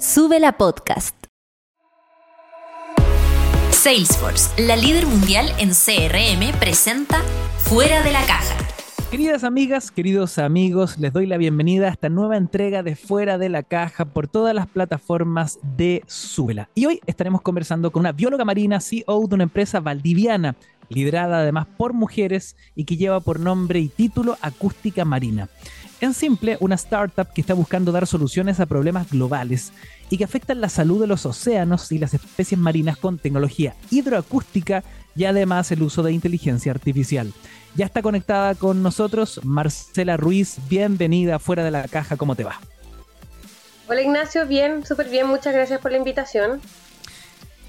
Sube la podcast. Salesforce, la líder mundial en CRM, presenta Fuera de la caja. Queridas amigas, queridos amigos, les doy la bienvenida a esta nueva entrega de Fuera de la Caja por todas las plataformas de Súbela. Y hoy estaremos conversando con una bióloga marina, CEO de una empresa valdiviana, liderada además por mujeres y que lleva por nombre y título Acústica Marina. En simple, una startup que está buscando dar soluciones a problemas globales y que afectan la salud de los océanos y las especies marinas con tecnología hidroacústica y además el uso de inteligencia artificial. Ya está conectada con nosotros Marcela Ruiz. Bienvenida fuera de la caja. ¿Cómo te va? Hola Ignacio, bien, súper bien. Muchas gracias por la invitación.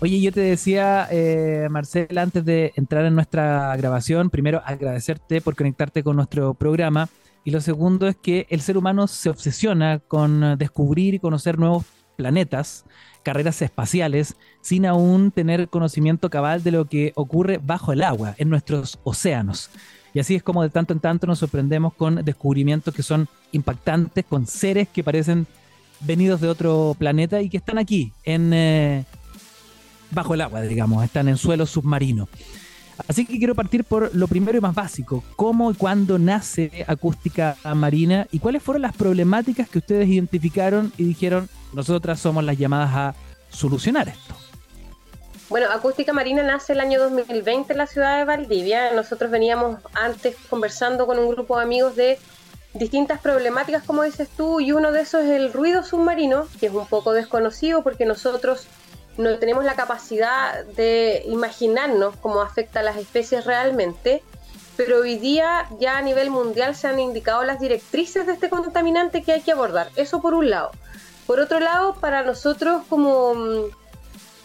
Oye, yo te decía, eh, Marcela, antes de entrar en nuestra grabación, primero agradecerte por conectarte con nuestro programa y lo segundo es que el ser humano se obsesiona con descubrir y conocer nuevos planetas, carreras espaciales, sin aún tener conocimiento cabal de lo que ocurre bajo el agua, en nuestros océanos. Y así es como de tanto en tanto nos sorprendemos con descubrimientos que son impactantes, con seres que parecen venidos de otro planeta y que están aquí, en, eh, bajo el agua, digamos, están en suelo submarino. Así que quiero partir por lo primero y más básico. ¿Cómo y cuándo nace Acústica Marina y cuáles fueron las problemáticas que ustedes identificaron y dijeron, nosotras somos las llamadas a solucionar esto? Bueno, Acústica Marina nace el año 2020 en la ciudad de Valdivia. Nosotros veníamos antes conversando con un grupo de amigos de distintas problemáticas, como dices tú, y uno de esos es el ruido submarino, que es un poco desconocido porque nosotros no tenemos la capacidad de imaginarnos cómo afecta a las especies realmente, pero hoy día ya a nivel mundial se han indicado las directrices de este contaminante que hay que abordar. Eso por un lado. Por otro lado, para nosotros como mm,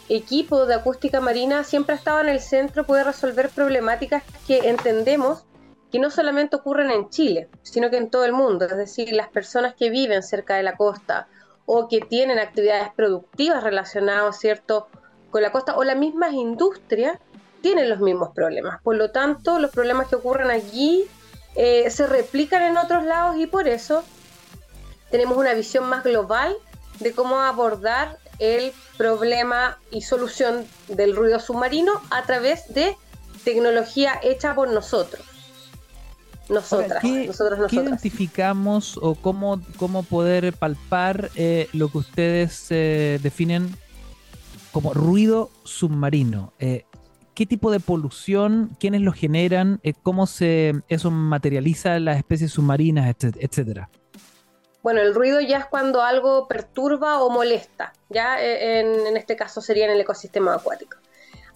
equipo de acústica marina siempre ha estado en el centro poder resolver problemáticas que entendemos que no solamente ocurren en Chile, sino que en todo el mundo. Es decir, las personas que viven cerca de la costa o que tienen actividades productivas relacionadas, ¿cierto?, con la costa o las mismas industrias tienen los mismos problemas. Por lo tanto, los problemas que ocurren allí eh, se replican en otros lados y por eso tenemos una visión más global de cómo abordar el problema y solución del ruido submarino a través de tecnología hecha por nosotros. Nosotras, ¿qué, ¿qué identificamos o cómo, cómo poder palpar eh, lo que ustedes eh, definen como ruido submarino? Eh, ¿Qué tipo de polución, quiénes lo generan, cómo se eso materializa en las especies submarinas, etcétera? Bueno, el ruido ya es cuando algo perturba o molesta, ya en, en este caso sería en el ecosistema acuático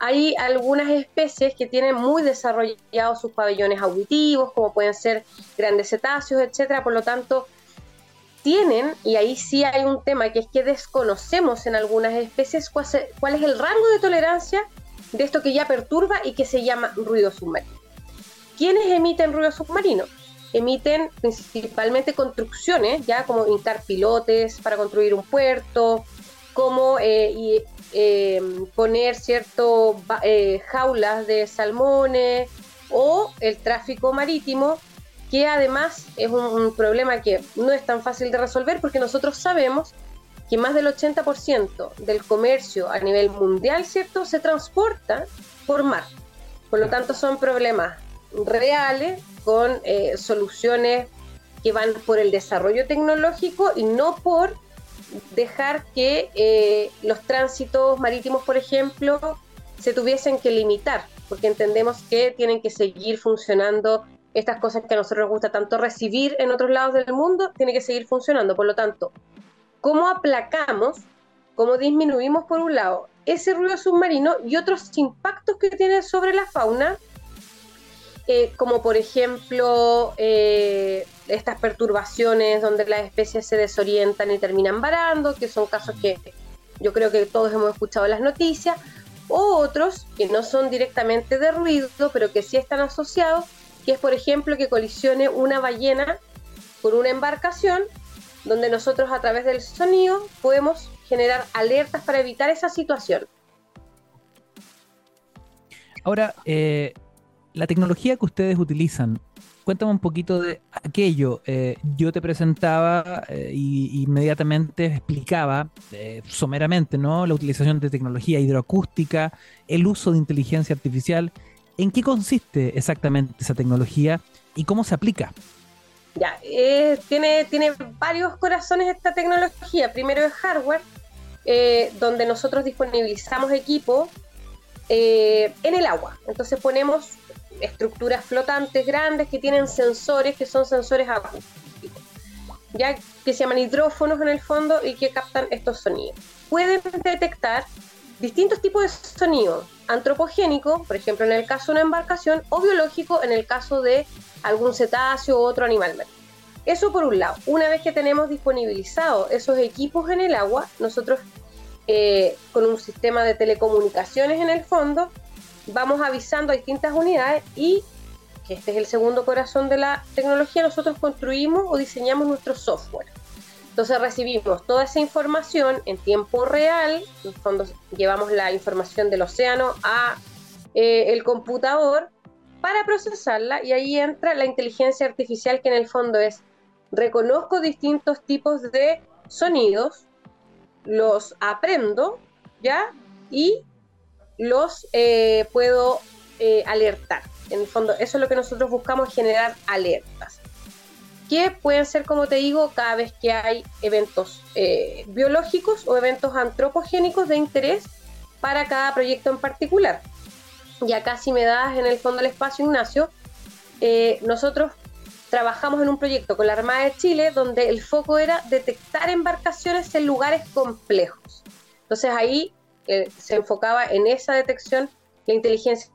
hay algunas especies que tienen muy desarrollados sus pabellones auditivos, como pueden ser grandes cetáceos, etcétera. Por lo tanto, tienen, y ahí sí hay un tema que es que desconocemos en algunas especies cuál, es el rango de tolerancia de esto que ya perturba y que se llama ruido submarino. ¿Quiénes emiten ruido submarino? Emiten principalmente construcciones, ya como hincar pilotes para construir un puerto, como eh, eh, poner cierto eh, jaulas de salmones o el tráfico marítimo, que además es un, problema que no es tan fácil de resolver porque nosotros sabemos que más del 80% del comercio a nivel mundial, ¿cierto?, se transporta por mar. Por lo tanto, son problemas reales con eh, soluciones que van por el desarrollo tecnológico y no por dejar que eh, los tránsitos marítimos, por ejemplo, se tuviesen que limitar, porque entendemos que tienen que seguir funcionando estas cosas que a nosotros nos gusta tanto recibir en otros lados del mundo, tiene que seguir funcionando. Por lo tanto, ¿cómo aplacamos, cómo disminuimos por un lado ese ruido submarino y otros impactos que tiene sobre la fauna? Eh, como por ejemplo eh, estas perturbaciones donde las especies se desorientan y terminan varando, que son casos que yo creo que todos hemos escuchado las noticias, o otros que no son directamente de ruido, pero que sí están asociados, que es por ejemplo que colisione una ballena con una embarcación, donde nosotros a través del sonido podemos generar alertas para evitar esa situación. Ahora, eh, la tecnología que ustedes utilizan Cuéntame un poquito de aquello. Eh, yo te presentaba eh, y inmediatamente explicaba eh, someramente ¿no? la utilización de tecnología hidroacústica, el uso de inteligencia artificial. ¿En qué consiste exactamente esa tecnología y cómo se aplica? Ya, tiene, tiene varios corazones esta tecnología. Primero es hardware, donde nosotros disponibilizamos equipo en el agua. Entonces ponemos estructuras flotantes grandes que tienen sensores que son sensores acústicos, ya que se llaman hidrófonos en el fondo y que captan estos sonidos. Pueden detectar distintos tipos de sonidos, antropogénico, por ejemplo en el caso de una embarcación, o biológico en el caso de algún cetáceo u otro animal Eso por un lado. Una vez que tenemos disponibilizados esos equipos en el agua, nosotros eh, con un sistema de telecomunicaciones en el fondo, vamos avisando a distintas unidades y, que este es el segundo corazón de la tecnología, nosotros construimos o diseñamos nuestro software. Entonces recibimos toda esa información en tiempo real, en el fondo llevamos la información del océano a eh, el computador para procesarla y ahí entra la inteligencia artificial que en el fondo es reconozco distintos tipos de sonidos, los aprendo, ¿ya? Y los eh, puedo eh, alertar. En el fondo, eso es lo que nosotros buscamos, generar alertas. Que pueden ser, como te digo, cada vez que hay eventos eh, biológicos o eventos antropogénicos de interés para cada proyecto en particular. Y acá si me das en el fondo el espacio, Ignacio, nosotros trabajamos en un proyecto con la Armada de Chile donde el foco era detectar embarcaciones en lugares complejos. Entonces ahí se enfocaba en esa detección, la inteligencia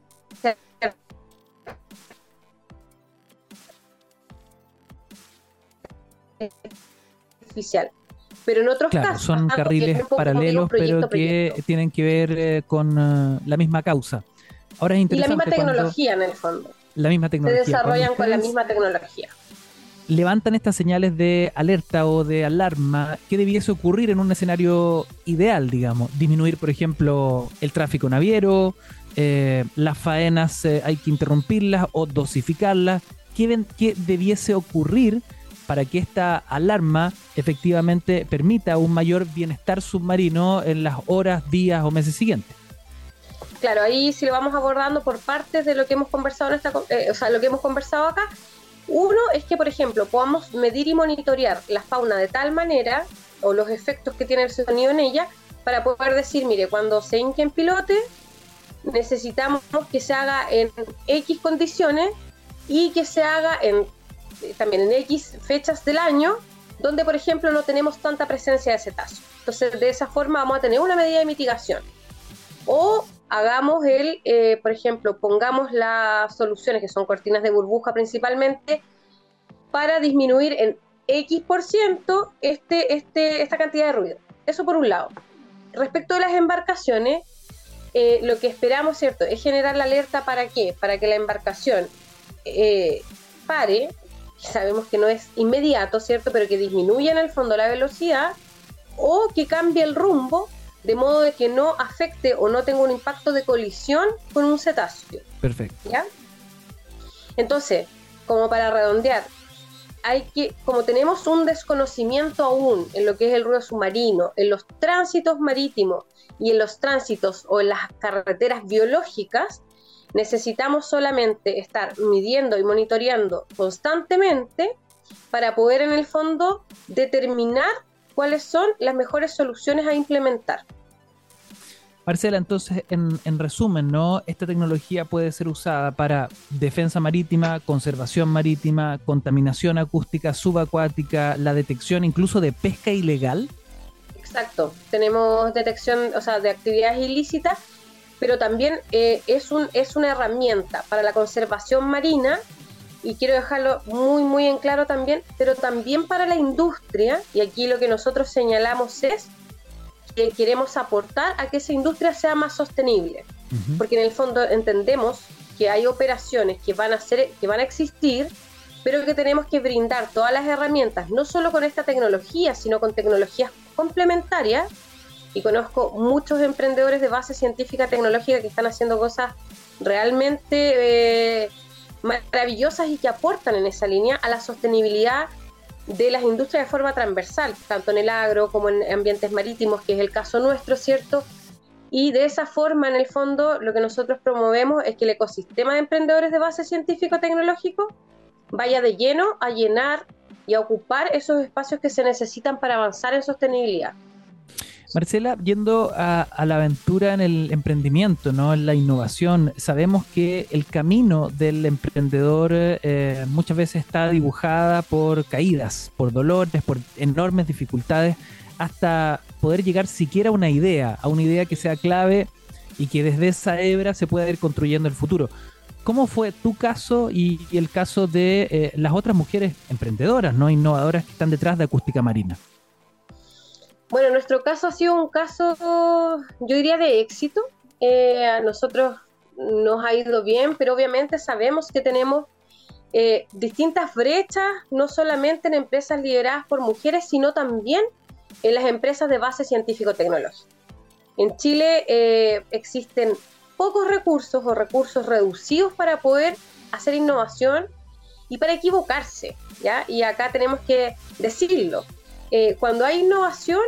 artificial. Pero en otros casos. Son carriles paralelos, pero que tienen que ver eh, con eh, la misma causa. Ahora es interesante. Y la misma tecnología, en el fondo. La misma tecnología. Se desarrollan con la misma tecnología levantan estas señales de alerta o de alarma, ¿qué debiese ocurrir en un escenario ideal, digamos? Disminuir, por ejemplo, el tráfico naviero, eh, las faenas eh, hay que interrumpirlas o dosificarlas. ¿Qué, ¿Qué debiese ocurrir para que esta alarma efectivamente permita un mayor bienestar submarino en las horas, días o meses siguientes? Claro, ahí si lo vamos abordando por partes de lo que hemos conversado en esta, eh, o sea, lo que hemos conversado acá, uno es que, por ejemplo, podamos medir y monitorear la fauna de tal manera, o los efectos que tiene el sonido en ella, para poder decir, mire, cuando se hinque en pilote, necesitamos que se haga en X condiciones y que se haga en también en X fechas del año, donde, por ejemplo, no tenemos tanta presencia de cetáceo. Entonces, de esa forma vamos a tener una medida de mitigación. O hagamos el, eh, por ejemplo, pongamos las soluciones que son cortinas de burbuja principalmente para disminuir en X por ciento este, este, esta cantidad de ruido. Eso por un lado. Respecto a las embarcaciones, eh, lo que esperamos, ¿cierto? Es generar la alerta para qué? Para que la embarcación eh, pare, sabemos que no es inmediato, ¿cierto? Pero que disminuya en el fondo la velocidad o que cambie el rumbo de modo de que no afecte o no tenga un impacto de colisión con un cetáceo. Perfecto. ¿Ya? Entonces, como para redondear, hay que, como tenemos un desconocimiento aún en lo que es el ruido submarino, en los tránsitos marítimos y en los tránsitos o en las carreteras biológicas, necesitamos solamente estar midiendo y monitoreando constantemente para poder en el fondo determinar cuáles son las mejores soluciones a implementar. Marcela, entonces, en, resumen, ¿no? Esta tecnología puede ser usada para defensa marítima, conservación marítima, contaminación acústica, subacuática, la detección incluso de pesca ilegal. Exacto. Tenemos detección, o sea, de actividades ilícitas, pero también eh, es, un, es una herramienta para la conservación marina y quiero dejarlo muy, muy en claro también, pero también para la industria, y aquí lo que nosotros señalamos es que queremos aportar a que esa industria sea más sostenible, porque en el fondo entendemos que hay operaciones que van a ser, que van a existir, pero que tenemos que brindar todas las herramientas, no solo con esta tecnología, sino con tecnologías complementarias. Y conozco muchos emprendedores de base científica tecnológica que están haciendo cosas realmente eh, maravillosas y que aportan en esa línea a la sostenibilidad de las industrias de forma transversal, tanto en el agro como en ambientes marítimos, que es el caso nuestro, ¿cierto? Y de esa forma, en el fondo, lo que nosotros promovemos es que el ecosistema de emprendedores de base científico-tecnológico vaya de lleno a llenar y a ocupar esos espacios que se necesitan para avanzar en sostenibilidad. Marcela, yendo a, la aventura en el emprendimiento, ¿no? en la innovación, sabemos que el camino del emprendedor eh, muchas veces está dibujada por caídas, por dolores, por enormes dificultades, hasta poder llegar siquiera a una idea, a una idea que sea clave y que desde esa hebra se pueda ir construyendo el futuro. ¿Cómo fue tu caso y, el caso de eh, las otras mujeres emprendedoras, no innovadoras que están detrás de Acústica Marina? Bueno, nuestro caso ha sido un caso, yo diría, de éxito. Eh, a nosotros nos ha ido bien, pero obviamente sabemos que tenemos eh, distintas brechas, no solamente en empresas lideradas por mujeres, sino también en las empresas de base científico-tecnológica. En Chile eh, existen pocos recursos o recursos reducidos para poder hacer innovación y para equivocarse, ¿ya? Y acá tenemos que decirlo. cuando hay innovación,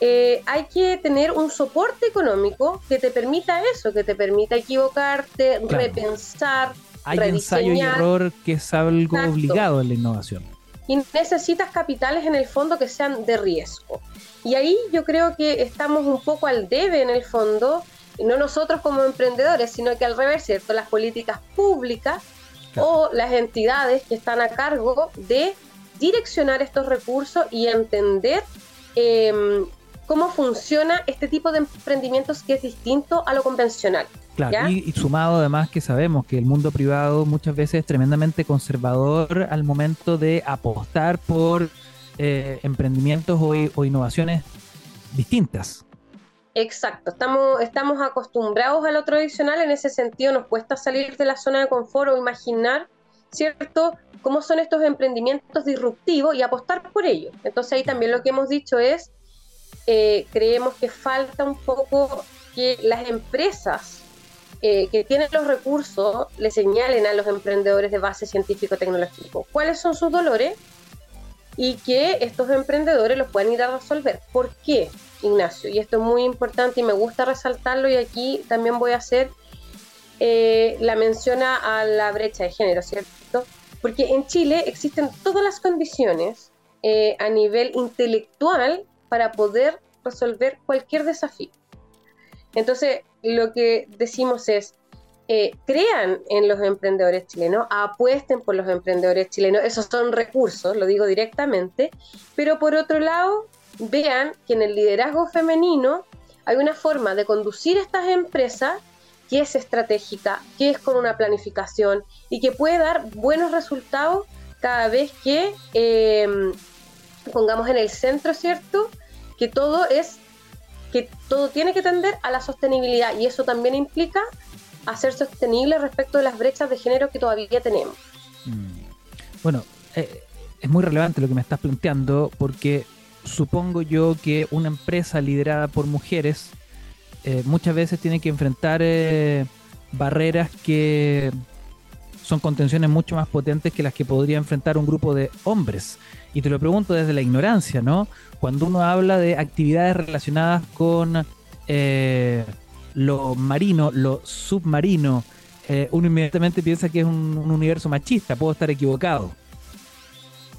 eh, hay que tener un soporte económico que te permita eso, que te permita equivocarte, repensar. Hay ensayo y error que es algo obligado en la innovación. Y necesitas capitales en el fondo que sean de riesgo. Y ahí yo creo que estamos un poco al debe en el fondo, no nosotros como emprendedores, sino que al revés, ¿cierto? Las políticas públicas o las entidades que están a cargo de direccionar estos recursos y entender eh, cómo funciona este tipo de emprendimientos que es distinto a lo convencional. Claro, y, sumado además que sabemos que el mundo privado muchas veces es tremendamente conservador al momento de apostar por eh, emprendimientos o, innovaciones distintas. Exacto, estamos, estamos acostumbrados a lo tradicional, en ese sentido nos cuesta salir de la zona de confort o imaginar, ¿cierto?, cómo son estos emprendimientos disruptivos y apostar por ellos. Entonces ahí también lo que hemos dicho es, eh, creemos que falta un poco que las empresas eh, que tienen los recursos le señalen a los emprendedores de base científico-tecnológico cuáles son sus dolores y que estos emprendedores los puedan ir a resolver. ¿Por qué, Ignacio? Y esto es muy importante y me gusta resaltarlo y aquí también voy a hacer eh, la mención a la brecha de género, ¿cierto? Porque en Chile existen todas las condiciones a nivel intelectual para poder resolver cualquier desafío. Entonces, lo que decimos es, eh, crean en los emprendedores chilenos, apuesten por los emprendedores chilenos, esos son recursos, lo digo directamente, pero por otro lado, vean que en el liderazgo femenino hay una forma de conducir estas empresas que es estratégica, que es con una planificación y que puede dar buenos resultados cada vez que eh, pongamos en el centro, ¿cierto? Que todo es, que todo tiene que tender a la sostenibilidad y eso también implica hacer sostenible respecto de las brechas de género que todavía tenemos. Mm. Bueno, eh, es muy relevante lo que me estás planteando porque supongo yo que una empresa liderada por mujeres eh, muchas veces tiene que enfrentar eh, barreras que son contenciones mucho más potentes que las que podría enfrentar un grupo de hombres. Y te lo pregunto desde la ignorancia, ¿no? Cuando uno habla de actividades relacionadas con eh, lo marino, lo submarino, eh, uno inmediatamente piensa que es un, universo machista. Puedo estar equivocado.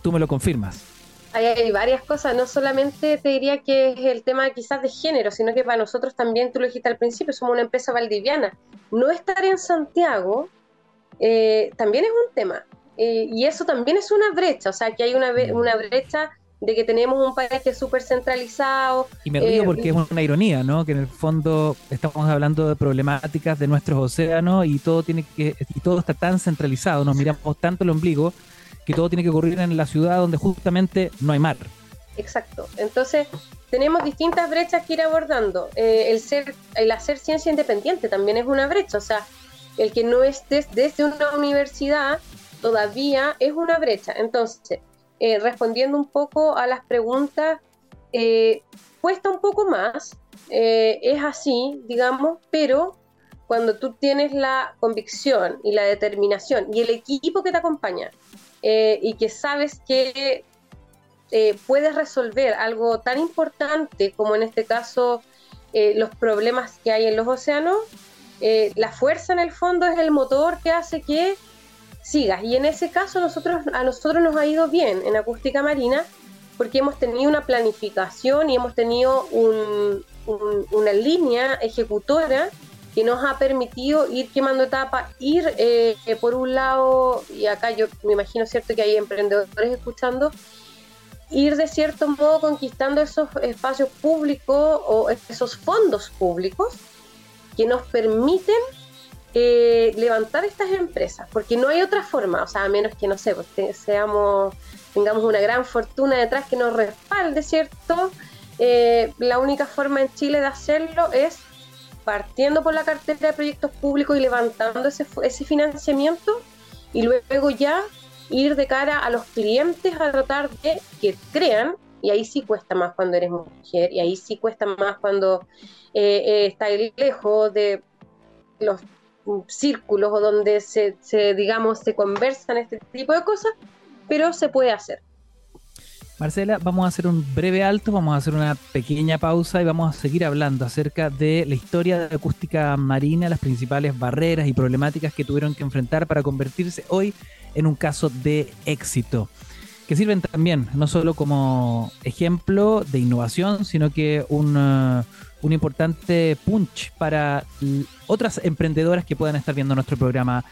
Tú me lo confirmas. Hay, varias cosas, no solamente te diría que es el tema quizás de género, sino que para nosotros también, tú lo dijiste al principio, somos una empresa valdiviana. No estar en Santiago eh, también es un tema. Eh, y eso también es una brecha, o sea, que hay una, una brecha de que tenemos un país que es súper centralizado. Y me río eh, porque es una ironía, ¿no? Que en el fondo estamos hablando de problemáticas de nuestros océanos y todo tiene que y todo está tan centralizado, nos miramos tanto el ombligo que todo tiene que ocurrir en la ciudad donde justamente no hay mar. Exacto. Entonces, tenemos distintas brechas que ir abordando. el ser el hacer ciencia independiente también es una brecha, o sea, el que no estés desde una universidad todavía es una brecha. Entonces, eh, respondiendo un poco a las preguntas, eh, cuesta un poco más, eh, es así, digamos, pero cuando tú tienes la convicción y la determinación y el equipo que te acompaña y que sabes que puedes resolver algo tan importante como en este caso los problemas que hay en los océanos, la fuerza en el fondo es el motor que hace que sigas. Y en ese caso nosotros, a nosotros nos ha ido bien en acústica marina porque hemos tenido una planificación y hemos tenido una línea ejecutora que nos ha permitido ir quemando etapas, ir eh, por un lado, y acá yo me imagino cierto que hay emprendedores escuchando, ir de cierto modo conquistando esos espacios públicos o esos fondos públicos que nos permiten eh, levantar estas empresas, porque no hay otra forma, o sea, a menos que, no sé, pues seamos, tengamos una gran fortuna detrás que nos respalde, ¿cierto? Eh, la única forma en Chile de hacerlo es partiendo por la cartera de proyectos públicos y levantando ese, ese financiamiento y luego ya ir de cara a los clientes a tratar de que crean, y ahí sí cuesta más cuando eres mujer, y ahí sí cuesta más cuando eh, eh estás lejos de los círculos o donde se, se, digamos, se conversan este tipo de cosas, pero se puede hacer. Marcela, vamos a hacer un breve alto, vamos a hacer una pequeña pausa y vamos a seguir hablando acerca de la historia de la acústica marina, las principales barreras y problemáticas que tuvieron que enfrentar para convertirse hoy en un caso de éxito, que sirven también no solo como ejemplo de innovación, sino que un, uh, un importante punch para otras emprendedoras que puedan estar viendo nuestro programa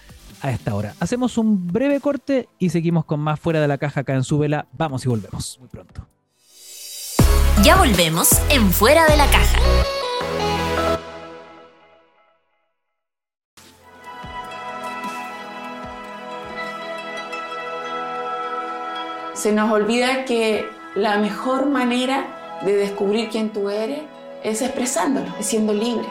a esta hora. Hacemos un breve corte y seguimos con más fuera de la caja acá en Súbela. Vamos y volvemos muy pronto. Ya volvemos en Fuera de la Caja. Se nos olvida que la mejor manera de descubrir quién tú eres es expresándolo, es siendo libre.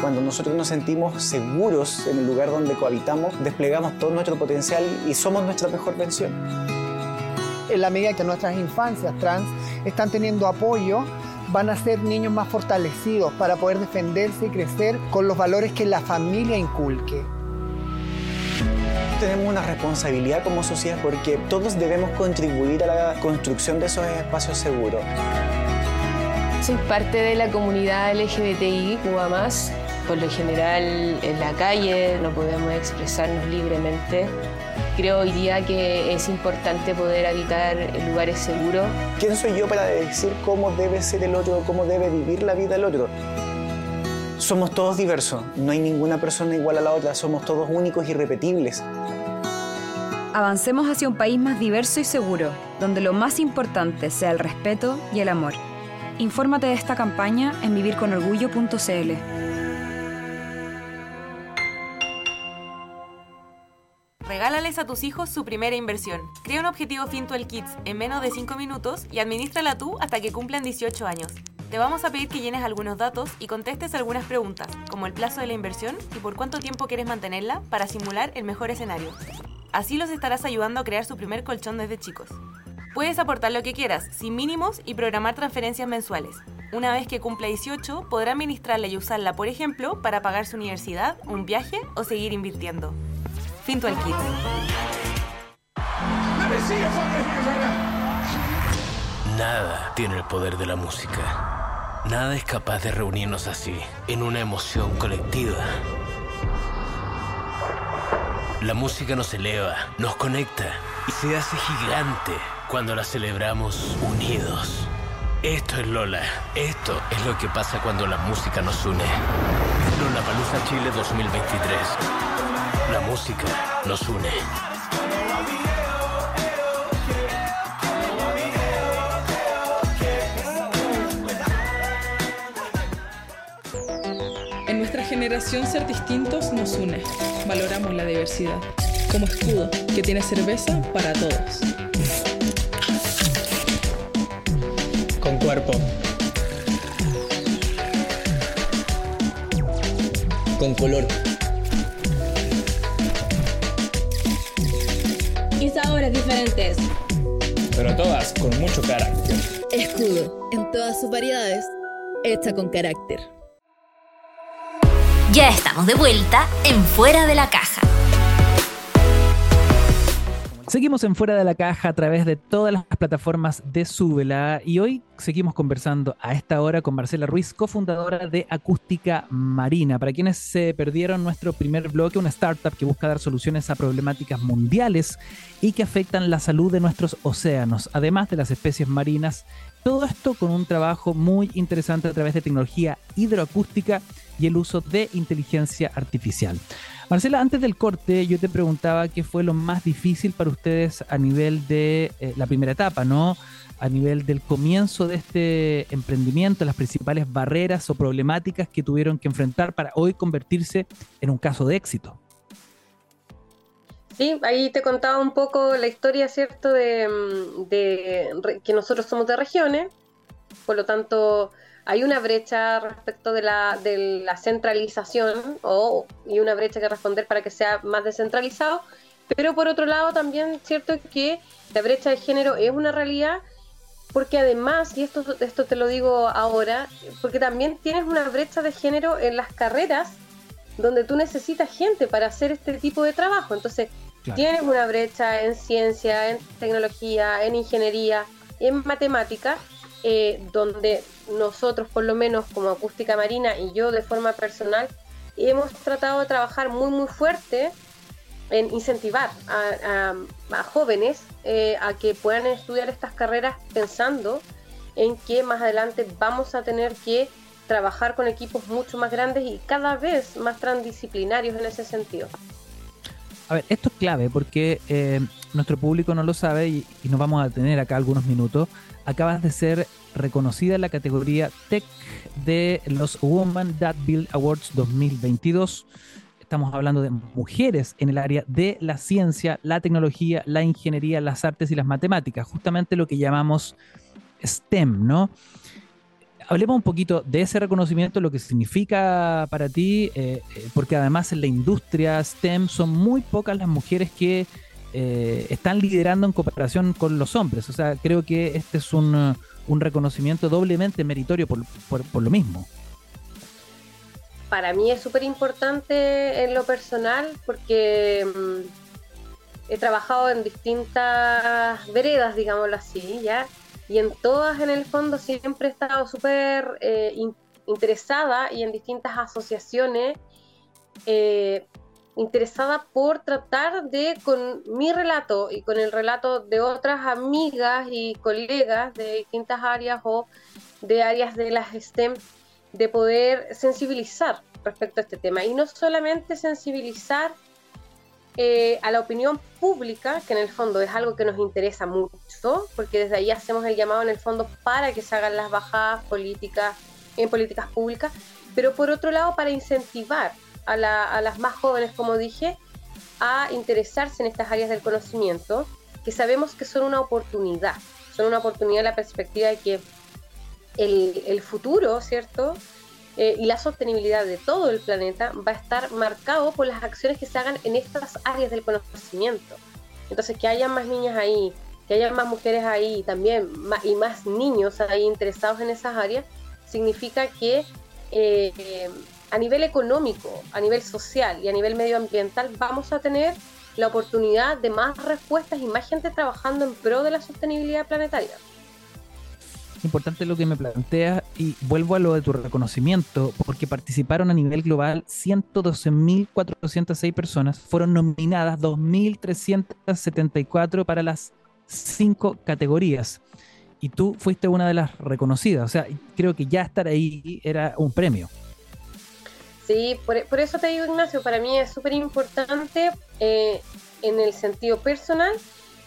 Cuando nosotros nos sentimos seguros en el lugar donde cohabitamos, desplegamos todo nuestro potencial y somos nuestra mejor versión. En la medida que nuestras infancias trans están teniendo apoyo, van a ser niños más fortalecidos para poder defenderse y crecer con los valores que la familia inculque. Tenemos una responsabilidad como sociedad porque todos debemos contribuir a la construcción de esos espacios seguros. Soy parte de la comunidad LGBTI, más por lo general en la calle no podemos expresarnos libremente. Creo hoy día que es importante poder habitar lugares seguros. ¿Quién soy yo para decir cómo debe ser el otro, cómo debe vivir la vida el otro? Somos todos diversos, no hay ninguna persona igual a la otra, somos todos únicos y irrepetibles. Avancemos hacia un país más diverso y seguro, donde lo más importante sea el respeto y el amor. Infórmate de esta campaña en vivirconorgullo.cl. Regálales a tus hijos su primera inversión. Crea un objetivo Fintual Kids en menos de 5 minutos y administrala tú hasta que cumplan 18 años. Te vamos a pedir que llenes algunos datos y contestes algunas preguntas, como el plazo de la inversión y por cuánto tiempo quieres mantenerla para simular el mejor escenario. Así los estarás ayudando a crear su primer colchón desde chicos. Puedes aportar lo que quieras, sin mínimos y programar transferencias mensuales. Una vez que cumpla 18, podrá administrarla y usarla, por ejemplo, para pagar su universidad, un viaje o seguir invirtiendo. Finto al kit. Nada tiene el poder de la música. Nada es capaz de reunirnos así, en una emoción colectiva. La música nos eleva, nos conecta y se hace gigante cuando la celebramos unidos. Esto es Lola. Esto es lo que pasa cuando la música nos une. Lola Palusa Chile 2023. La música nos une. En nuestra generación ser distintos nos une. Valoramos la diversidad. Como escudo, que tiene cerveza para todos. Cuerpo. Con color. diferentes. Pero todas con mucho carácter. Escudo, en todas sus variedades, hecha con carácter. Ya estamos de vuelta en Fuera de la Caja. Seguimos en Fuera de la Caja a través de todas las plataformas de Súbela y hoy seguimos conversando a esta hora con Marcela Ruiz, cofundadora de Acústica Marina. Para quienes se perdieron nuestro primer bloque, una startup que busca dar soluciones a problemáticas mundiales y que afectan la salud de nuestros océanos, además de las especies marinas. Todo esto con un trabajo muy interesante a través de tecnología hidroacústica y el uso de inteligencia artificial. Marcela, antes del corte yo te preguntaba qué fue lo más difícil para ustedes a nivel de eh, la primera etapa, ¿no? A nivel del comienzo de este emprendimiento, las principales barreras o problemáticas que tuvieron que enfrentar para hoy convertirse en un caso de éxito. Sí, ahí te contaba un poco la historia, ¿cierto? De, mm, de que nosotros somos de regiones, por lo tanto hay una brecha respecto de la, de la centralización o, y una brecha que responder para que sea más descentralizado, pero por otro lado también cierto que la brecha de género es una realidad porque además, y esto, esto te lo digo ahora, porque también tienes una brecha de género en las carreras donde tú necesitas gente para hacer este tipo de trabajo. Entonces, tienes una brecha en ciencia, en tecnología, en ingeniería, en matemática, eh, donde nosotros, por lo menos como acústica marina y yo de forma personal, hemos tratado de trabajar muy, muy fuerte en incentivar a, jóvenes eh, a que puedan estudiar estas carreras pensando en que más adelante vamos a tener que trabajar con equipos mucho más grandes y cada vez más transdisciplinarios en ese sentido. A ver, esto es clave porque eh, nuestro público no lo sabe y, y, nos vamos a tener acá algunos minutos acabas de ser reconocida en la categoría Tech de los Woman That Build Awards 2022. Estamos hablando de mujeres en el área de la ciencia, la tecnología, la ingeniería, las artes y las matemáticas, justamente lo que llamamos STEM, ¿no? Hablemos un poquito de ese reconocimiento, lo que significa para ti, eh, eh, porque además en la industria STEM son muy pocas las mujeres que eh, están liderando en cooperación con los hombres. O sea, creo que este es un, un reconocimiento doblemente meritorio por, por, lo mismo. Para mí es súper importante en lo personal porque mm, he trabajado en distintas veredas, digámoslo así, ¿ya? Y en todas, en el fondo, siempre he estado súper eh, interesada y en distintas asociaciones eh, interesada por tratar de, con mi relato y con el relato de otras amigas y colegas de distintas áreas o de áreas de las STEM, de poder sensibilizar respecto a este tema. Y no solamente sensibilizar eh, a la opinión pública, que en el fondo es algo que nos interesa mucho, porque desde ahí hacemos el llamado en el fondo para que se hagan las bajadas políticas en políticas públicas, pero por otro lado para incentivar a, las más jóvenes, como dije, a interesarse en estas áreas del conocimiento, que sabemos que son una oportunidad, son una oportunidad en la perspectiva de que el, futuro, ¿cierto? Eh, y la sostenibilidad de todo el planeta va a estar marcado por las acciones que se hagan en estas áreas del conocimiento. Entonces, que haya más niñas ahí, que haya más mujeres ahí también, y más niños ahí interesados en esas áreas, significa que eh, a nivel económico, a nivel social y a nivel medioambiental vamos a tener la oportunidad de más respuestas y más gente trabajando en pro de la sostenibilidad planetaria. Importante lo que me planteas y vuelvo a lo de tu reconocimiento, porque participaron a nivel global 112.406 personas, fueron nominadas 2.374 para las cinco categorías y tú fuiste una de las reconocidas, o sea, creo que ya estar ahí era un premio. Sí, por, eso te digo, Ignacio, para mí es súper importante eh, en el sentido personal,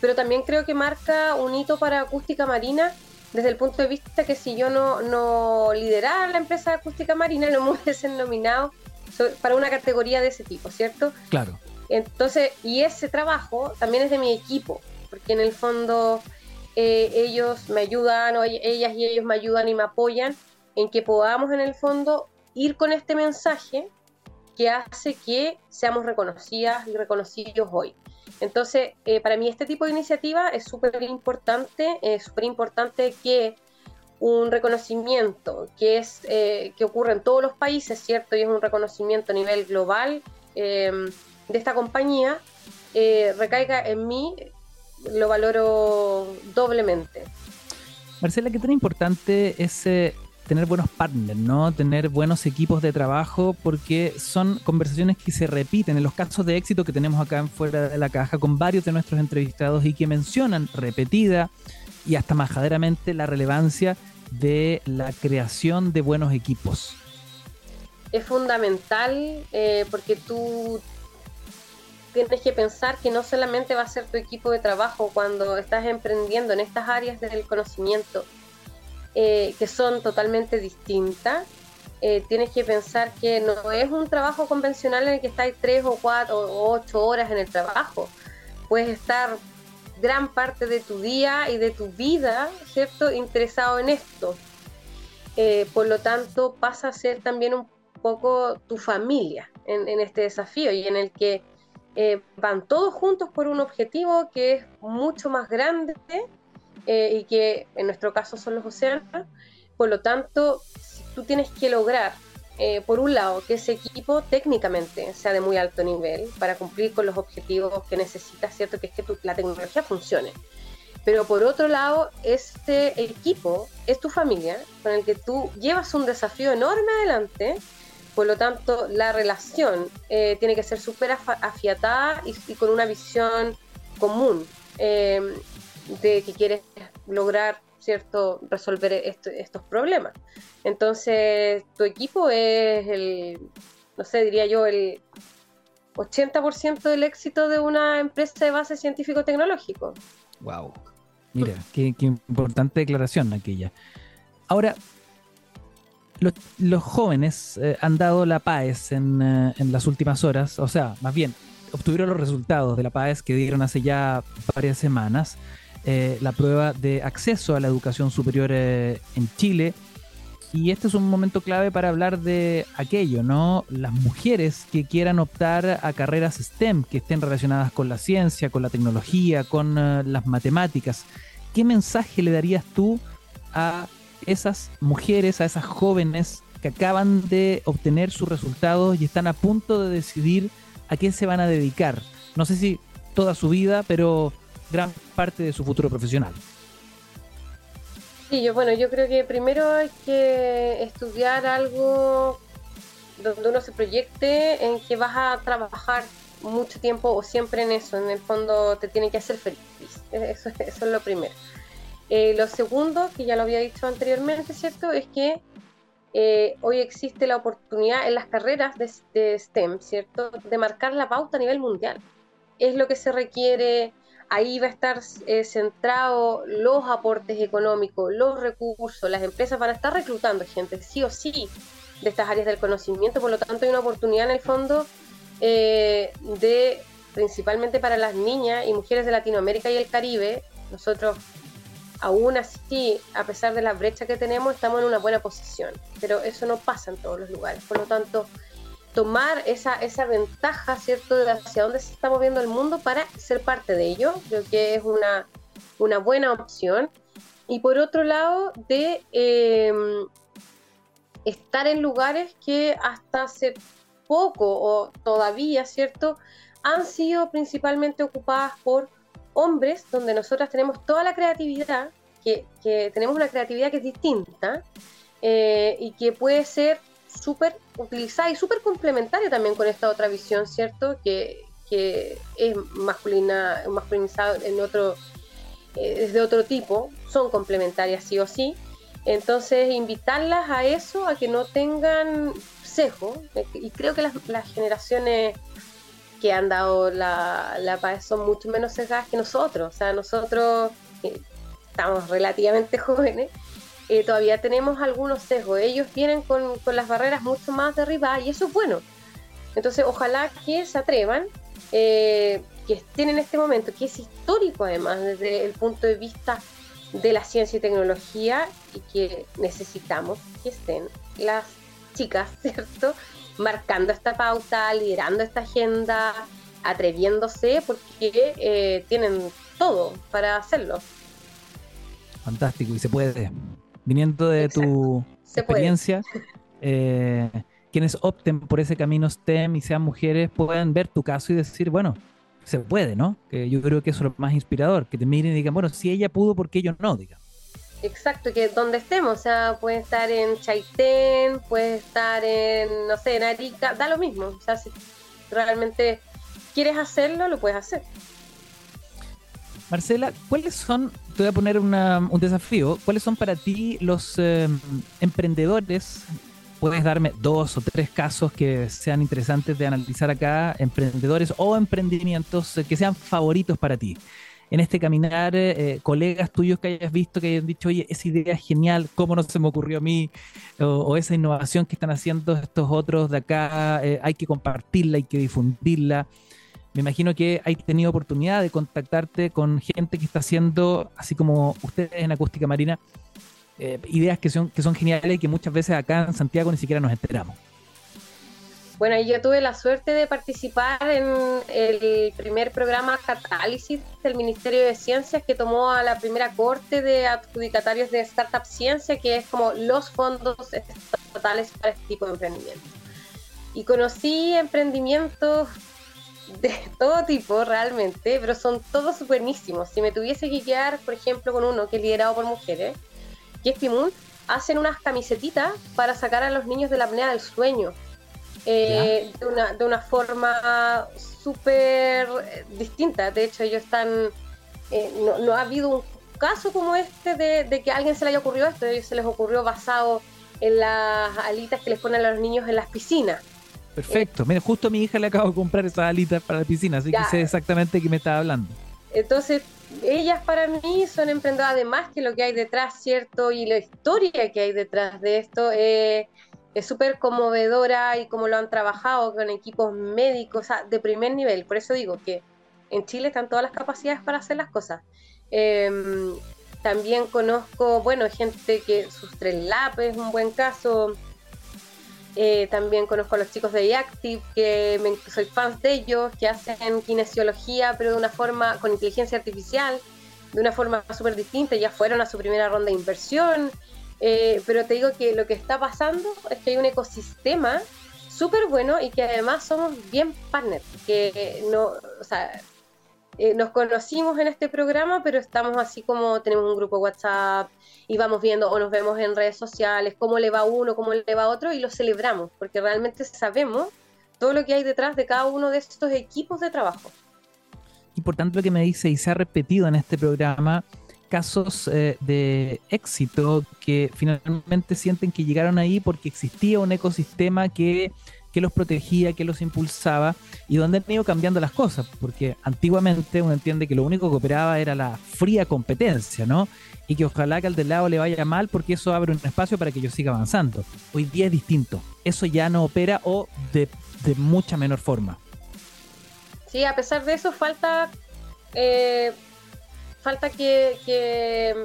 pero también creo que marca un hito para acústica marina desde el punto de vista que si yo no, no liderara la empresa de acústica marina, no me hubiesen nominado para una categoría de ese tipo, ¿cierto? Claro. Entonces, y ese trabajo también es de mi equipo, porque en el fondo eh, ellos me ayudan, o ellas y ellos me ayudan y me apoyan en que podamos en el fondo ir con este mensaje que hace que seamos reconocidas y reconocidos hoy. Entonces, eh, para mí este tipo de iniciativa es súper importante, es súper importante que un reconocimiento que es eh, que ocurre en todos los países, ¿cierto? Y es un reconocimiento a nivel global em, de esta compañía, eh, recaiga en mí, lo valoro doblemente. Marcela, ¿qué tan importante es tener buenos partners, ¿no? Tener buenos equipos de trabajo, porque son conversaciones que se repiten en los casos de éxito que tenemos acá en Fuera de la Caja con varios de nuestros entrevistados y que mencionan repetida y hasta majaderamente la relevancia de la creación de buenos equipos. Es fundamental eh, porque tú tienes que pensar que no solamente va a ser tu equipo de trabajo cuando estás emprendiendo en estas áreas del conocimiento, eh, que son totalmente distintas. Eh, tienes que pensar que no es un trabajo convencional en el que estáis tres o cuatro o ocho horas en el trabajo. Puedes estar gran parte de tu día y de tu vida, ¿cierto?, interesado en esto. Eh, por lo tanto, pasa a ser también un poco tu familia en, este desafío y en el que eh, van todos juntos por un objetivo que es mucho más grande eh, y que en nuestro caso son los océanos. Por lo tanto, tú tienes que lograr eh, por un lado, que ese equipo técnicamente sea de muy alto nivel para cumplir con los objetivos que necesitas, ¿cierto? Que es que la tecnología funcione. Pero por otro lado, este equipo es tu familia con el que tú llevas un desafío enorme adelante. Por lo tanto, la relación eh, tiene que ser súper afiatada y, con una visión común de que quieres lograr ¿cierto? resolver estos problemas. Entonces, tu equipo es el, no sé, diría yo, el 80% del éxito de una empresa de base científico-tecnológico. Wow. Mira, qué, importante declaración aquella. Ahora, los, jóvenes eh, han dado la PAES en, eh, en, las últimas horas, o sea, más bien, obtuvieron los resultados de la PAES que dieron hace ya varias semanas. Eh, la prueba de acceso a la educación superior eh, en Chile. Y este es un momento clave para hablar de aquello, ¿no? Las mujeres que quieran optar a carreras STEM, que estén relacionadas con la ciencia, con la tecnología, con eh, las matemáticas. ¿Qué mensaje le darías tú a esas mujeres, a esas jóvenes que acaban de obtener sus resultados y están a punto de decidir a qué se van a dedicar? No sé si toda su vida, pero gran parte de su futuro profesional. Sí, yo, bueno, yo creo que primero hay que estudiar algo donde uno se proyecte en que vas a trabajar mucho tiempo o siempre en eso. En el fondo te tiene que hacer feliz. Eso, es lo primero. Eh, lo segundo, que ya lo había dicho anteriormente, ¿cierto? Es que eh, hoy existe la oportunidad en las carreras de, de, STEM, ¿cierto? De marcar la pauta a nivel mundial. Es lo que se requiere ahí va a estar eh, centrado los aportes económicos, los recursos, las empresas van a estar reclutando gente, sí o sí, de estas áreas del conocimiento, por lo tanto hay una oportunidad en el fondo eh, de, principalmente para las niñas y mujeres de Latinoamérica y el Caribe, nosotros aún así, a pesar de la brecha que tenemos, estamos en una buena posición, pero eso no pasa en todos los lugares, por lo tanto tomar esa, esa ventaja, ¿cierto?, de hacia dónde se está moviendo el mundo para ser parte de ello. Creo que es una, una buena opción. Y por otro lado, de em, estar en lugares que hasta hace poco o todavía, ¿cierto?, han sido principalmente ocupadas por hombres, donde nosotras tenemos toda la creatividad, que, que tenemos una creatividad que es distinta eh, y que puede ser súper utilizada y súper complementaria también con esta otra visión, ¿cierto? Que, es masculina, masculinizada en otro, eh, es de otro tipo, son complementarias sí o sí. Entonces, invitarlas a eso, a que no tengan sesgo, y creo que las, generaciones que han dado la, la paz son mucho menos sesgadas que nosotros. O sea, nosotros eh, estamos relativamente jóvenes eh, todavía tenemos algunos sesgos. Ellos vienen con, las barreras mucho más derribadas y eso es bueno. Entonces, ojalá que se atrevan, eh, que estén en este momento, que es histórico además desde el punto de vista de la ciencia y tecnología y que necesitamos que estén las chicas, ¿cierto? Marcando esta pauta, liderando esta agenda, atreviéndose porque eh, tienen todo para hacerlo. Fantástico, y se puede. Viniendo de tu Se experiencia, eh, quienes opten por ese camino STEM y sean mujeres puedan ver tu caso y decir, bueno, se puede, ¿no? Que yo creo que eso es lo más inspirador, que te miren y digan, bueno, si ella pudo, ¿por qué yo no? Diga. Exacto, que donde estemos, o sea, puede estar en Chaitén, puede estar en, no sé, en Arica, da lo mismo. O sea, si realmente quieres hacerlo, lo puedes hacer. Marcela, ¿cuáles son, te voy a poner un desafío, cuáles son para ti los eh, emprendedores? Puedes darme dos o tres casos que sean interesantes de analizar acá, emprendedores o emprendimientos eh, que sean favoritos para ti. En este caminar, eh, colegas tuyos que hayas visto que hayan dicho, oye, esa idea es genial, ¿cómo no se me ocurrió a mí? O, esa innovación que están haciendo estos otros de acá, hay que compartirla, hay que difundirla. Me imagino que hay tenido oportunidad de contactarte con gente que está haciendo, así como ustedes en Acústica Marina, eh, ideas que son, que son geniales y que muchas veces acá en Santiago ni siquiera nos enteramos. Bueno, yo tuve la suerte de participar en el primer programa Catálisis del Ministerio de Ciencias que tomó a la primera corte de adjudicatarios de Startup Ciencia, que es como los fondos estatales para este tipo de emprendimientos. Y conocí emprendimientos de todo tipo realmente, pero son todos buenísimos. Si me tuviese que quedar, por ejemplo, con uno que es liderado por mujeres, que es hacen unas camisetitas para sacar a los niños de la apnea del sueño. eh, de, una, de una forma súper distinta. De hecho, ellos están. eh, no, no ha habido un caso como este de, de que a alguien se le haya ocurrido esto. A ellos se les ocurrió basado en las alitas que les ponen a los niños en las piscinas. Perfecto. Mira, justo a mi hija le acabo de comprar esas alitas para la piscina, así Ya. que sé exactamente de qué me estaba hablando. Entonces, ellas para mí son emprendedoras, además que lo que hay detrás, ¿cierto? Y la historia que hay detrás de esto eh, es súper conmovedora y como lo han trabajado con equipos médicos, o sea, de primer nivel. Por eso digo que en Chile están todas las capacidades para hacer las cosas. Em, también conozco, bueno, gente que sus tres es un buen caso. Eh, también conozco a los chicos de Active, que me- soy fan de ellos, que hacen kinesiología, pero de una forma con inteligencia artificial, de una forma súper distinta. Ya fueron a su primera ronda de inversión. Eh, pero te digo que lo que está pasando es que hay un ecosistema súper bueno y que además somos bien partners. Que no, o sea, eh, nos conocimos en este programa, pero estamos así como tenemos un grupo WhatsApp y vamos viendo o nos vemos en redes sociales, cómo le va uno, cómo le va otro y lo celebramos, porque realmente sabemos todo lo que hay detrás de cada uno de estos equipos de trabajo. Importante lo que me dice y se ha repetido en este programa casos eh, de éxito que finalmente sienten que llegaron ahí porque existía un ecosistema que, que los protegía, que los impulsaba y donde han ido cambiando las cosas, porque antiguamente uno entiende que lo único que operaba era la fría competencia, ¿no? Y que ojalá que al del lado le vaya mal porque eso abre un espacio para que yo siga avanzando. Hoy día es distinto, eso ya no opera o de, mucha menor forma. Sí, a pesar de eso falta eh, falta que,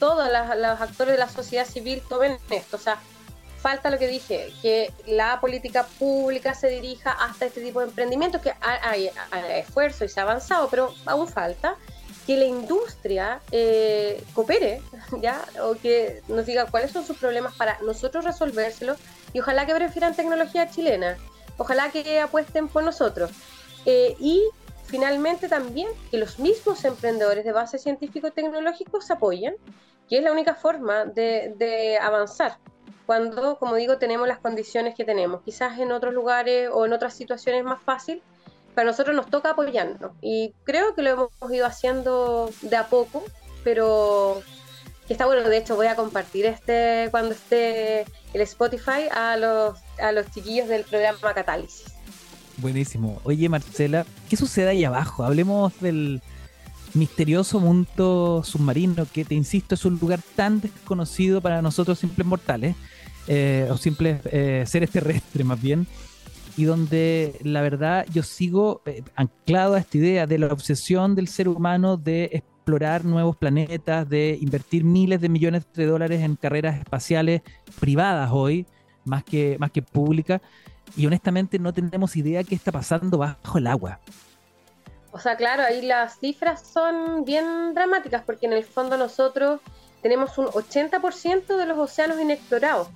todos las- los actores de la sociedad civil tomen esto. O sea, falta lo que dije, que la política pública se dirija hasta este tipo de emprendimientos, que hay, hay- esfuerzo y se ha avanzado, pero aún falta que la industria eh, coopere, ¿ya? O que nos diga cuáles son sus problemas para nosotros resolvérselos y ojalá que prefieran tecnología chilena, ojalá que apuesten por nosotros. Eh, y finalmente también que los mismos emprendedores de base científico-tecnológico se apoyen, que es la única forma de avanzar cuando, como digo, tenemos las condiciones que tenemos. Quizás en otros lugares o en otras situaciones más fácil, para nosotros nos toca apoyarnos. Y creo que lo hemos ido haciendo de a poco, pero que está bueno. De hecho, voy a compartir este cuando esté el Spotify a los, a los chiquillos del programa Catálisis. Buenísimo. Oye, Marcela, ¿qué sucede ahí abajo? Hablemos del misterioso mundo submarino que, te insisto, es un lugar tan desconocido para nosotros simples mortales, o simples eh, seres terrestres más bien, y donde la verdad yo sigo eh, anclado a esta idea de la obsesión del ser humano de explorar nuevos planetas, de invertir miles de millones de dólares en carreras espaciales privadas hoy, más que, más que públicas, y honestamente no tenemos idea qué está pasando bajo el agua. O sea, claro, ahí las cifras son bien dramáticas porque en el fondo nosotros tenemos un 80% de los océanos inexplorados,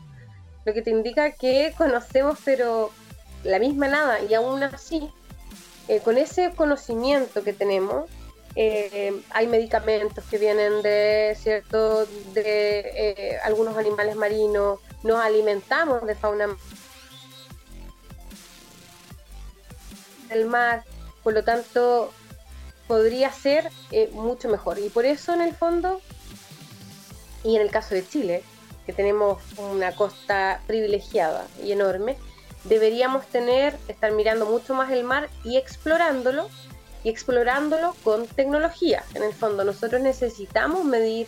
lo que te indica que conocemos pero la misma nada y aún así, eh, con ese conocimiento que tenemos, eh, hay medicamentos que vienen de cierto de eh, algunos animales marinos, nos alimentamos de fauna del mar, por lo tanto podría ser mucho mejor. Y por eso en el fondo, y en el caso de Chile, que tenemos una costa privilegiada y enorme, deberíamos tener, estar mirando mucho más el mar y explorándolo, y explorándolo con tecnología. En el fondo, nosotros necesitamos medir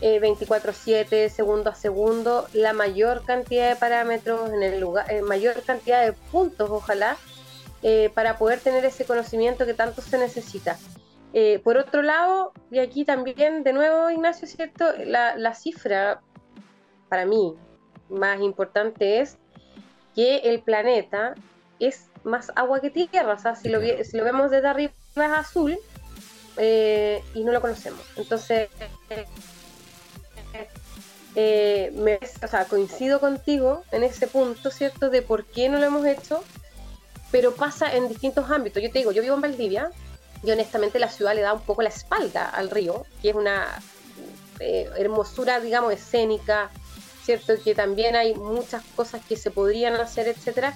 24/7, eh, segundo a segundo, la mayor cantidad de parámetros, en el lugar, eh, mayor cantidad de puntos, ojalá, eh, para poder tener ese conocimiento que tanto se necesita. por otro lado, y aquí también, de nuevo, Ignacio, ¿cierto? La cifra para mí más importante es que el planeta es más agua que tierra. O sea, si, lo, si lo vemos desde arriba es azul eh, y no lo conocemos. Entonces, eh, me, o sea, coincido contigo en ese punto, ¿cierto? De por qué no lo hemos hecho, pero pasa en distintos ámbitos. Yo te digo, yo vivo en Valdivia y honestamente la ciudad le da un poco la espalda al río, que es una eh, hermosura, digamos, escénica, ¿cierto? Que también hay muchas cosas que se podrían hacer, etcétera,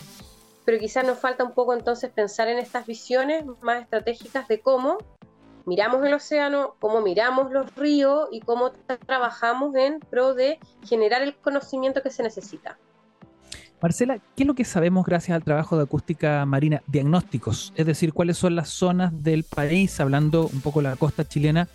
pero quizás nos falta un poco entonces pensar en estas visiones más estratégicas de cómo miramos el océano, cómo miramos los ríos y cómo trabajamos en pro de generar el conocimiento que se necesita. Marcela, ¿qué es lo que sabemos gracias al trabajo de acústica marina? Diagnósticos, es decir, cuáles son las zonas del país, hablando un poco de la costa chilena,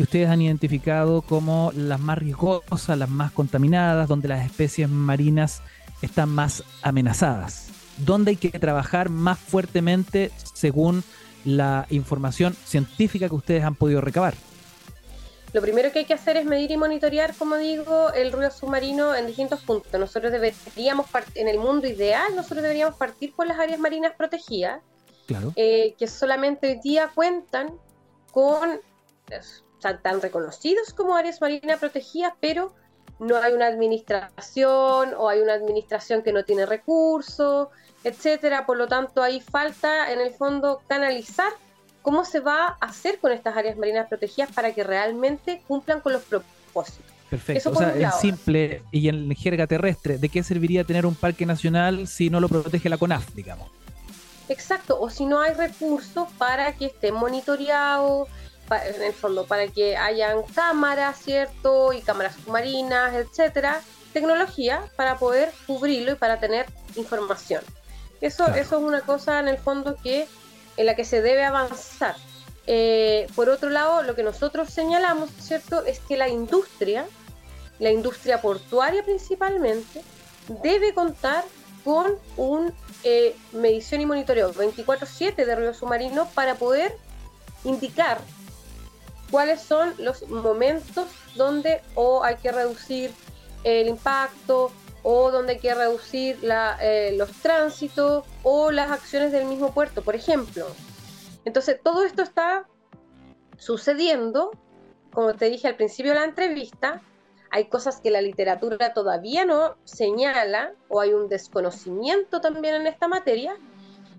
que ustedes han identificado como las más riesgosas, las más contaminadas, donde las especies marinas están más amenazadas. ¿Dónde hay que trabajar más fuertemente según la información científica que ustedes han podido recabar? Lo primero que hay que hacer es medir y monitorear, como digo, el ruido submarino en distintos puntos. Nosotros deberíamos, en el mundo ideal, nosotros deberíamos partir por las áreas marinas protegidas, eh, que solamente hoy día cuentan con tan reconocidos como áreas marinas protegidas, pero no hay una administración o hay una administración que no tiene recursos, etcétera. Por lo tanto, ahí falta en el fondo canalizar cómo se va a hacer con estas áreas marinas protegidas para que realmente cumplan con los propósitos. Perfecto. o sea, en simple y en jerga terrestre, ¿de qué serviría tener un parque nacional si no lo protege la CONAF, digamos? Exacto, o si no hay recursos para que esté monitoreado, en el fondo, para que hayan cámaras, ¿cierto? Y cámaras submarinas, etcétera. Tecnología para poder cubrirlo y para tener información. Eso, eso es una cosa en el fondo que en la que se debe avanzar. Eh, por otro lado, lo que nosotros señalamos, ¿cierto? Es que la industria, la industria portuaria principalmente, debe contar con un eh, medición y monitoreo 24/7 de ruido submarino para poder indicar cuáles son los momentos donde o hay que reducir el impacto o donde hay que reducir eh, los tránsitos o las acciones del mismo puerto, por ejemplo. Entonces, todo esto está sucediendo, como te dije al principio de la entrevista, hay cosas que la literatura todavía no señala o hay un desconocimiento también en esta materia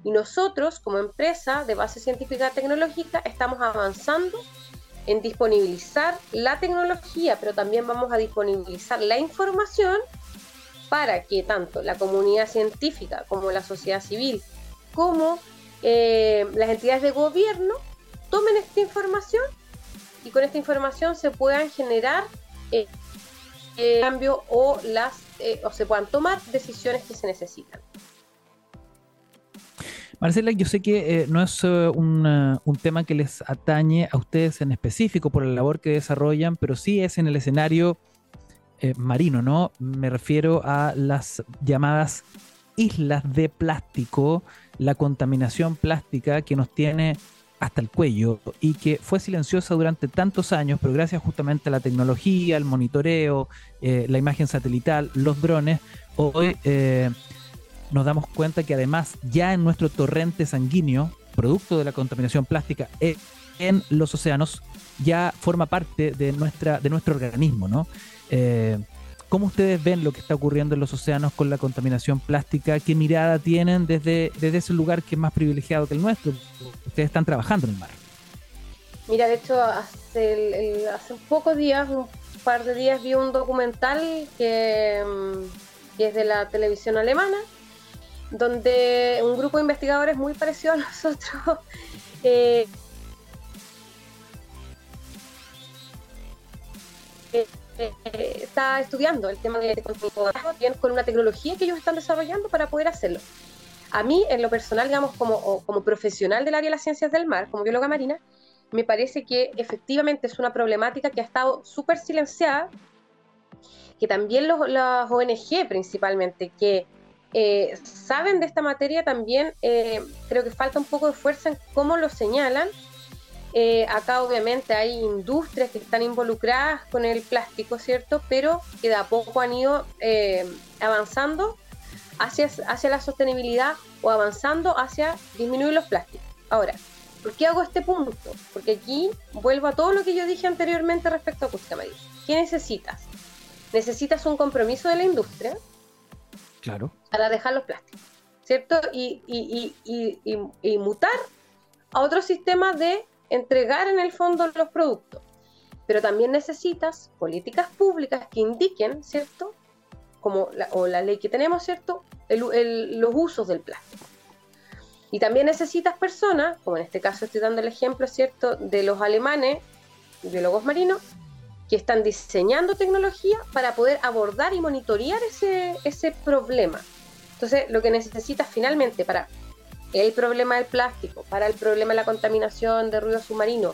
y nosotros como empresa de base científica tecnológica estamos avanzando en disponibilizar la tecnología, pero también vamos a disponibilizar la información para que tanto la comunidad científica como la sociedad civil, como eh, las entidades de gobierno tomen esta información y con esta información se puedan generar eh, eh cambio o eh, o se puedan tomar decisiones que se necesitan. Marcela, yo sé que eh, no es eh, un tema que les atañe a ustedes en específico por la labor que desarrollan, pero sí es en el escenario eh, marino, ¿no? Me refiero a las llamadas islas de plástico, la contaminación plástica que nos tiene hasta el cuello y que fue silenciosa durante tantos años, pero gracias justamente a la tecnología, el monitoreo, la imagen satelital, los drones, hoy nos damos cuenta que además ya en nuestro torrente sanguíneo, producto de la contaminación plástica e, en los océanos, ya forma parte de, nuestra, de nuestro organismo, ¿no? Eh, ¿Cómo ustedes ven lo que está ocurriendo en los océanos con la contaminación plástica? ¿Qué mirada tienen desde, desde ese lugar que es más privilegiado que el nuestro? Ustedes están trabajando en el mar. Mira, de hecho, hace, hace pocos días, un par de días, vi un documental que, mm, que es de la televisión alemana, donde un grupo de investigadores muy parecido a nosotros eh, eh, está estudiando el tema de bien con una tecnología que ellos están desarrollando para poder hacerlo. A mí, en lo personal, digamos, como, como profesional del área de las ciencias del mar, como bióloga marina, me parece que efectivamente es una problemática que ha estado súper silenciada, que también los, las ONG principalmente, que eh, saben de esta materia también, eh, creo que falta un poco de fuerza en cómo lo señalan. Eh, acá obviamente hay industrias que están involucradas con el plástico, ¿cierto? Pero que de a poco han ido avanzando hacia, hacia la sostenibilidad o avanzando hacia disminuir los plásticos. Ahora, ¿por qué hago este punto? Porque aquí vuelvo a todo lo que yo dije anteriormente respecto a acústica. ¿Qué necesitas? Necesitas un compromiso de la industria, Claro. Para dejar los plásticos, ¿cierto? Y, mutar a otro sistema de entregar en el fondo los productos. Pero también necesitas políticas públicas que indiquen, ¿cierto? Como la, o la ley que tenemos, ¿cierto? los usos del plástico. Y también necesitas personas, como en este caso estoy dando el ejemplo, ¿cierto?, de los alemanes, biólogos marinos, que están diseñando tecnología para poder abordar y monitorear ese, ese problema. Entonces, lo que necesitas finalmente para el problema del plástico, para el problema de la contaminación de ruido submarino,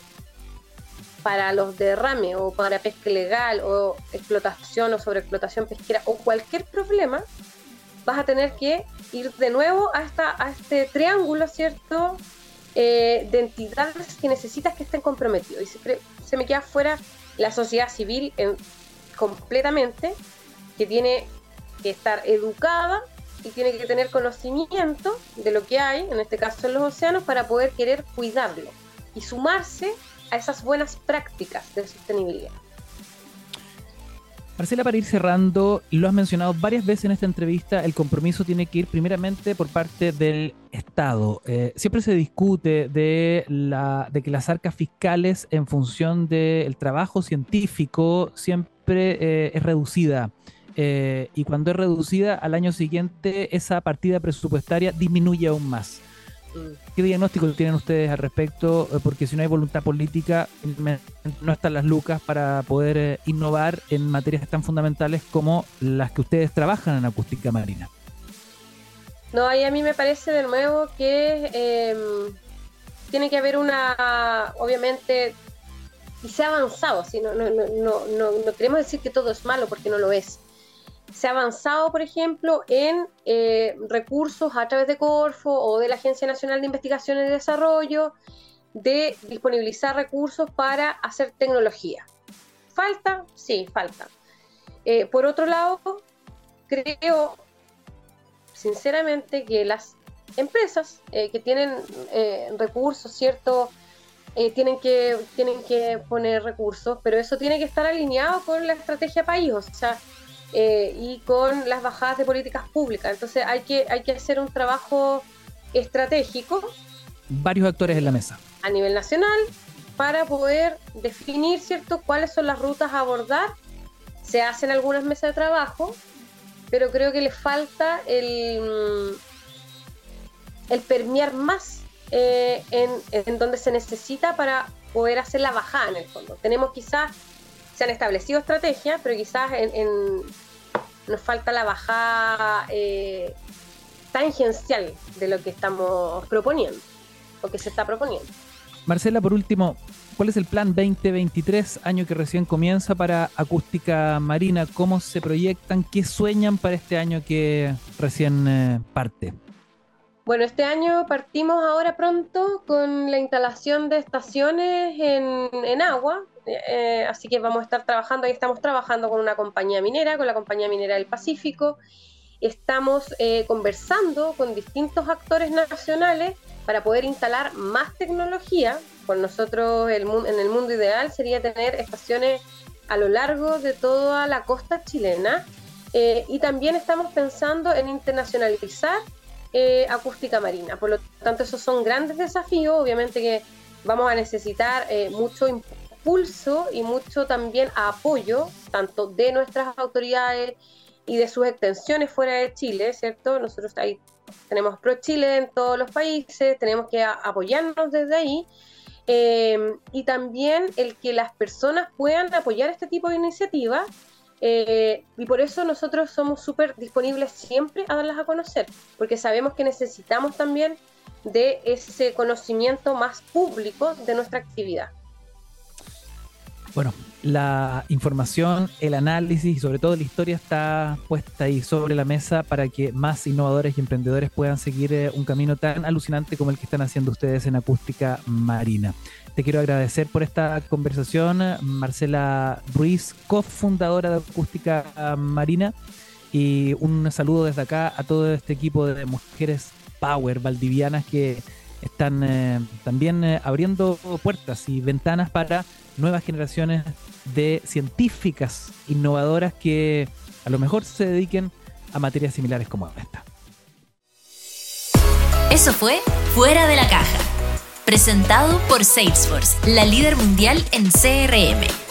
para los derrames o para pesca ilegal o explotación o sobreexplotación pesquera o cualquier problema, vas a tener que ir de nuevo a, a este triángulo, ¿cierto? Eh, de entidades que necesitas que estén comprometidos. Y se me queda fuera la sociedad civil completamente, que tiene que estar educada y tiene que tener conocimiento de lo que hay, en este caso en los océanos, para poder querer cuidarlo y sumarse a esas buenas prácticas de sostenibilidad. Marcela, para ir cerrando, lo has mencionado varias veces en esta entrevista, el compromiso tiene que ir primeramente por parte del Estado. Eh, siempre se discute de, la, que las arcas fiscales en función del trabajo científico siempre eh, es reducida. Eh, y cuando es reducida, al año siguiente esa partida presupuestaria disminuye aún más. ¿Qué diagnóstico tienen ustedes al respecto? Eh, porque si no hay voluntad política, no están las lucas para poder eh, innovar en materias tan fundamentales como las que ustedes trabajan en acústica marina. No, ahí a mí me parece de nuevo que em, tiene que haber una, obviamente, y se ha avanzado, ¿sí? no, no, no, no, queremos decir que todo es malo porque no lo es se ha avanzado, por ejemplo, en eh, recursos a través de Corfo o de la Agencia Nacional de Investigación y Desarrollo, de disponibilizar recursos para hacer tecnología. ¿Falta? Sí, falta. Eh, por otro lado, creo sinceramente que las empresas eh, que tienen recursos, ¿cierto? tienen, que, tienen que poner recursos, pero eso tiene que estar alineado con la estrategia país. O sea, eh, y con las bajadas de políticas públicas. Entonces hay que, hay que hacer un trabajo estratégico. Varios actores en la mesa. A nivel nacional para poder definir cierto cuáles son las rutas a abordar. Se hacen algunas mesas de trabajo, pero creo que le falta el, mm, el permear más eh, en, en donde se necesita para poder hacer la bajada en el fondo. Tenemos quizás se han establecido estrategias, pero quizás en, nos falta la bajada eh, tangencial de lo que estamos proponiendo, o que se está proponiendo. Marcela, por último, ¿cuál es el plan 2023, año que recién comienza para acústica marina? ¿Cómo se proyectan? ¿Qué sueñan para este año que recién eh, parte? Bueno, este año partimos ahora pronto con la instalación de estaciones en, agua, eh, así que vamos a estar trabajando, ahí estamos trabajando con una compañía minera, con la compañía minera del Pacífico, estamos eh, conversando con distintos actores nacionales para poder instalar más tecnología. Por nosotros en el mundo ideal sería tener estaciones a lo largo de toda la costa chilena eh, y también estamos pensando en internacionalizar eh, acústica marina. Por lo tanto, esos son grandes desafíos. Obviamente que vamos a necesitar eh, mucho impulso y mucho también apoyo, tanto de nuestras autoridades y de sus extensiones fuera de Chile, ¿cierto? Nosotros ahí tenemos Pro Chile en todos los países, tenemos que apoyarnos desde ahí. y también el que las personas puedan apoyar este tipo de iniciativas eh, y por eso nosotros somos súper disponibles siempre a darlas a conocer, porque sabemos que necesitamos también de ese conocimiento más público de nuestra actividad. Bueno, la información, el análisis y sobre todo la historia está puesta ahí sobre la mesa para que más innovadores y emprendedores puedan seguir eh, un camino tan alucinante como el que están haciendo ustedes en acústica marina. Te quiero agradecer por esta conversación, Marcela Ruiz, cofundadora de Acústica Marina, y un saludo desde acá a todo este equipo de mujeres power valdivianas que están eh, también eh, abriendo puertas y ventanas para nuevas generaciones de científicas innovadoras que a lo mejor se dediquen a materias similares como esta. Eso fue Fuera de la Caja presentado por Salesforce, la líder mundial en CRM.